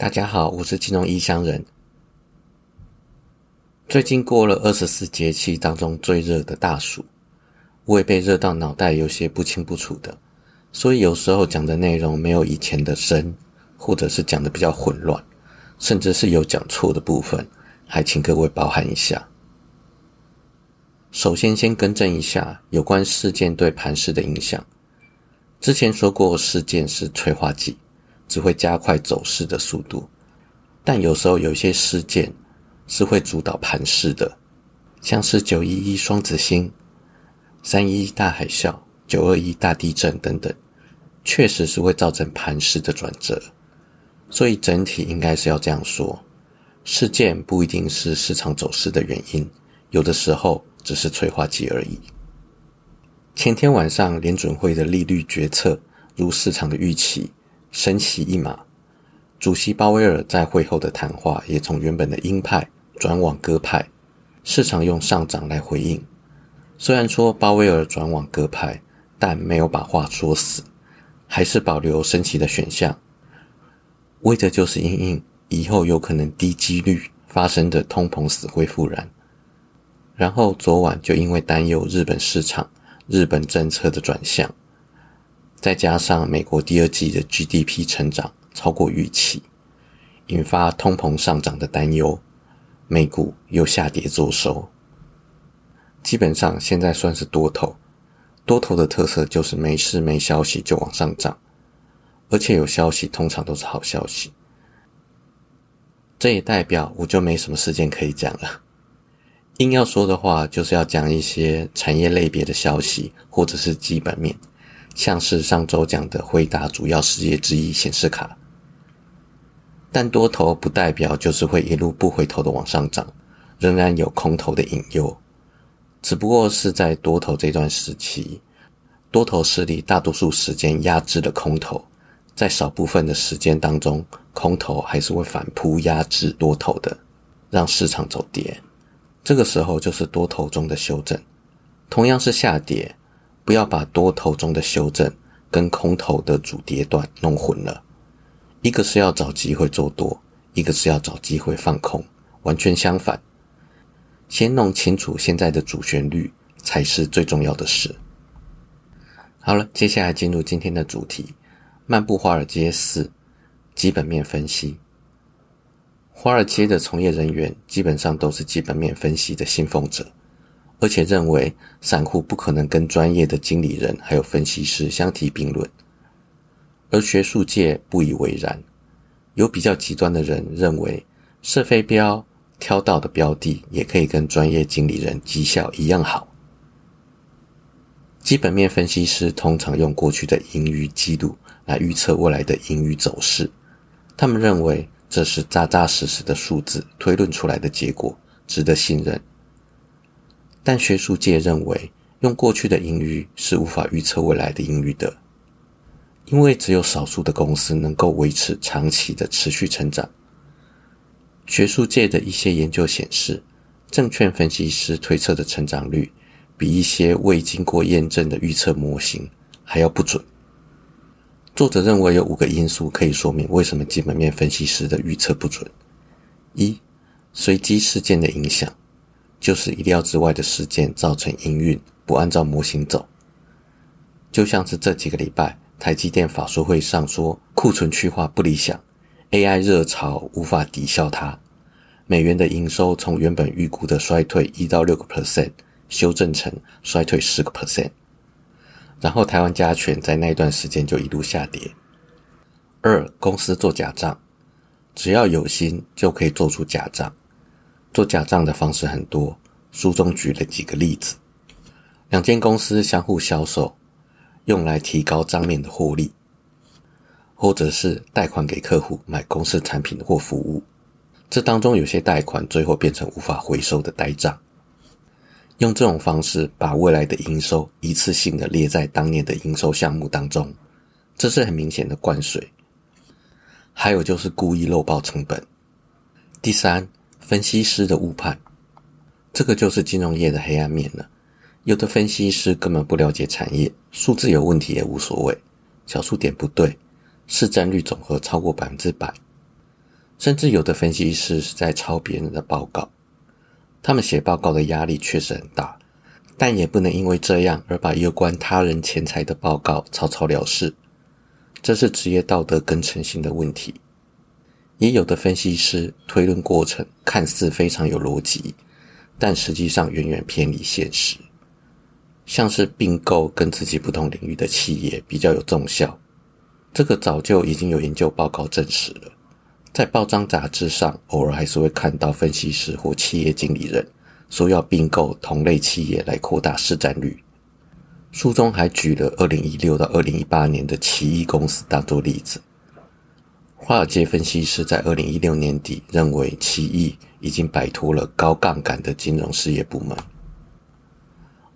大家好，我是金融异乡人。最近过了二十四节气当中最热的大暑，我也被热到脑袋有些不清不楚的，所以有时候讲的内容没有以前的深，或者是讲的比较混乱，甚至是有讲错的部分，还请各位包涵一下。首先，先更正一下有关事件对盘势的影响。之前说过，事件是催化剂。只会加快走势的速度，但有时候有一些事件是会主导盘势的，像是九一一双子星、三一大海啸、九二一大地震等等，确实是会造成盘势的转折。所以整体应该是要这样说：事件不一定是市场走势的原因，有的时候只是催化剂而已。前天晚上联准会的利率决策如市场的预期。升息一码，主席鲍威尔在会后的谈话也从原本的鹰派转往鸽派，市场用上涨来回应。虽然说鲍威尔转往鸽派，但没有把话说死，还是保留升息的选项，为的就是因应以后有可能低几率发生的通膨死灰复燃。然后昨晚就因为担忧日本市场、日本政策的转向。再加上美国第二季的 GDP 成长超过预期，引发通膨上涨的担忧，美股又下跌做收。基本上现在算是多头，多头的特色就是没事没消息就往上涨，而且有消息通常都是好消息。这也代表我就没什么事件可以讲了。硬要说的话，就是要讲一些产业类别的消息，或者是基本面。像是上周讲的辉达主要事业之一显示卡，但多头不代表就是会一路不回头的往上涨，仍然有空头的引诱。只不过是在多头这段时期，多头势力大多数时间压制了空头，在少部分的时间当中，空头还是会反扑压制多头的，让市场走跌。这个时候就是多头中的修正，同样是下跌。不要把多头中的修正跟空头的主跌段弄混了，一个是要找机会做多，一个是要找机会放空，完全相反。先弄清楚现在的主旋律才是最重要的事。好了，接下来进入今天的主题：漫步华尔街四基本面分析。华尔街的从业人员基本上都是基本面分析的信奉者。而且认为散户不可能跟专业的经理人还有分析师相提并论，而学术界不以为然。有比较极端的人认为，射飞镖挑到的标的也可以跟专业经理人绩效一样好。基本面分析师通常用过去的盈余记录来预测未来的盈余走势，他们认为这是扎扎实实的数字推论出来的结果，值得信任。但学术界认为，用过去的盈余是无法预测未来的盈余的，因为只有少数的公司能够维持长期的持续成长。学术界的一些研究显示，证券分析师推测的成长率比一些未经过验证的预测模型还要不准。作者认为有五个因素可以说明为什么基本面分析师的预测不准：一、随机事件的影响。就是意料之外的事件造成营运不按照模型走，就像是这几个礼拜台积电法说会上说库存去化不理想，AI 热潮无法抵消它，美元的营收从原本预估的衰退一到六个 percent 修正成衰退十个 percent，然后台湾加权在那一段时间就一路下跌。二公司做假账，只要有心就可以做出假账。做假账的方式很多，书中举了几个例子：两间公司相互销售，用来提高账面的获利；或者是贷款给客户买公司产品或服务，这当中有些贷款最后变成无法回收的呆账。用这种方式把未来的营收一次性的列在当年的营收项目当中，这是很明显的灌水。还有就是故意漏报成本。第三。分析师的误判，这个就是金融业的黑暗面了。有的分析师根本不了解产业，数字有问题也无所谓，小数点不对，市占率总和超过百分之百，甚至有的分析师是在抄别人的报告。他们写报告的压力确实很大，但也不能因为这样而把有关他人钱财的报告草草了事。这是职业道德跟诚信的问题。也有的分析师推论过程看似非常有逻辑，但实际上远远偏离现实。像是并购跟自己不同领域的企业比较有重效，这个早就已经有研究报告证实了。在报章杂志上，偶尔还是会看到分析师或企业经理人说要并购同类企业来扩大市占率。书中还举了二零一六到二零一八年的奇异公司当做例子。华尔街分析师在二零一六年底认为，奇异已经摆脱了高杠杆的金融事业部门。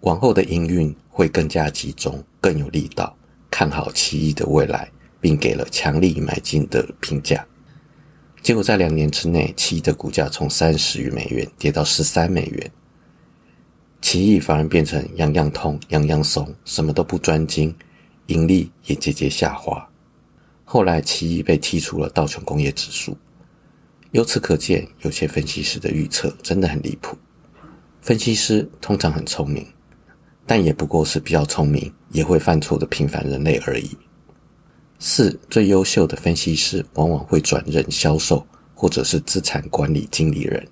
往后的营运会更加集中，更有力道，看好奇异的未来，并给了强力买进的评价。结果在两年之内，奇异的股价从三十余美元跌到十三美元，奇异反而变成样样通、样样松，什么都不专精，盈利也节节下滑。后来，奇异被踢出了道琼工业指数。由此可见，有些分析师的预测真的很离谱。分析师通常很聪明。但也不过是比较聪明，也会犯错的平凡人类而已。四最优秀的分析师往往会转任销售或者是资产管理经理人，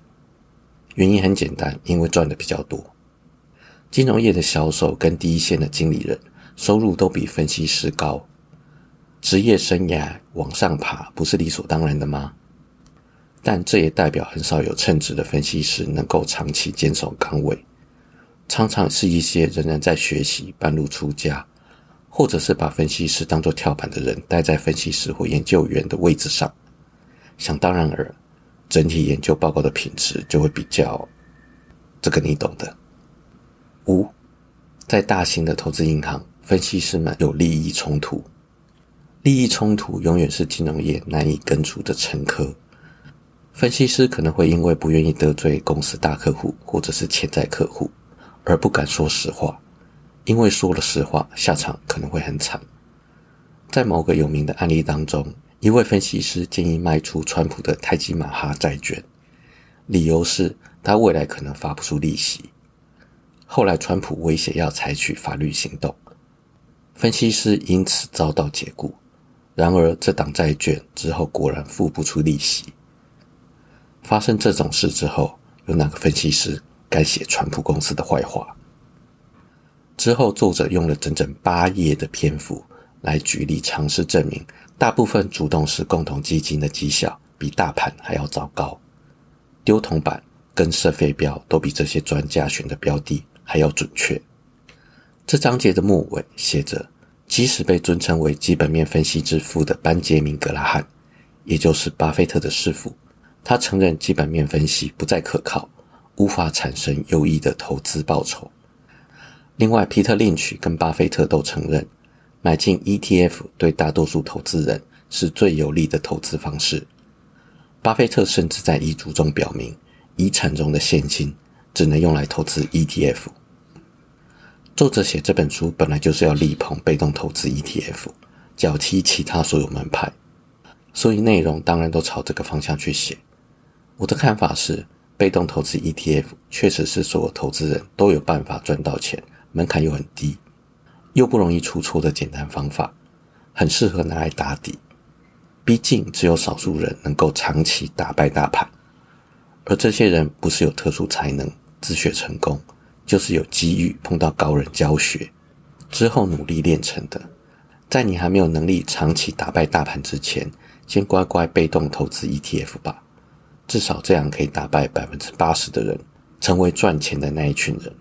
原因很简单，因为赚的比较多。金融业的销售跟第一线的经理人收入都比分析师高，职业生涯往上爬不是理所当然的吗？但这也代表很少有称职的分析师能够长期坚守岗位。常常是一些仍然在学习、半路出家，或者是把分析师当作跳板的人，待在分析师或研究员的位置上。想当然尔，整体研究报告的品质就会比较……这个你懂的。五，在大型的投资银行，分析师们有利益冲突。利益冲突永远是金融业难以根除的沉疴。分析师可能会因为不愿意得罪公司大客户，或者是潜在客户。而不敢说实话，因为说了实话，下场可能会很惨。在某个有名的案例当中，一位分析师建议卖出川普的泰姬玛哈债券，理由是他未来可能发不出利息。后来川普威胁要采取法律行动，分析师因此遭到解雇。然而这档债券之后果然付不出利息。发生这种事之后，有哪个分析师？敢写川普公司的坏话。之后，作者用了整整八页的篇幅来举例，尝试证明大部分主动式共同基金的绩效比大盘还要糟糕，丢铜板跟设飞镖都比这些专家选的标的还要准确。这章节的末尾写着：即使被尊称为基本面分析之父的班杰明·格拉汉，也就是巴菲特的师傅，他承认基本面分析不再可靠。无法产生优异的投资报酬。另外，皮特·林奇跟巴菲特都承认，买进 ETF 对大多数投资人是最有利的投资方式。巴菲特甚至在遗嘱中表明，遗产中的现金只能用来投资 ETF。作者写这本书本来就是要力捧被动投资 ETF，脚踢其他所有门派，所以内容当然都朝这个方向去写。我的看法是。被动投资 ETF 确实是所有投资人都有办法赚到钱，门槛又很低，又不容易出错的简单方法，很适合拿来打底。毕竟只有少数人能够长期打败大盘，而这些人不是有特殊才能自学成功，就是有机遇碰到高人教学之后努力练成的。在你还没有能力长期打败大盘之前，先乖乖被动投资 ETF 吧。至少这样可以打败百分之八十的人，成为赚钱的那一群人。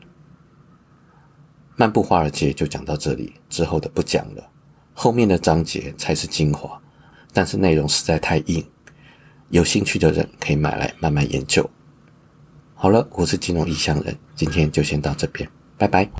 漫步华尔街就讲到这里，之后的不讲了，后面的章节才是精华，但是内容实在太硬，有兴趣的人可以买来慢慢研究。好了，我是金融异乡人，今天就先到这边，拜拜。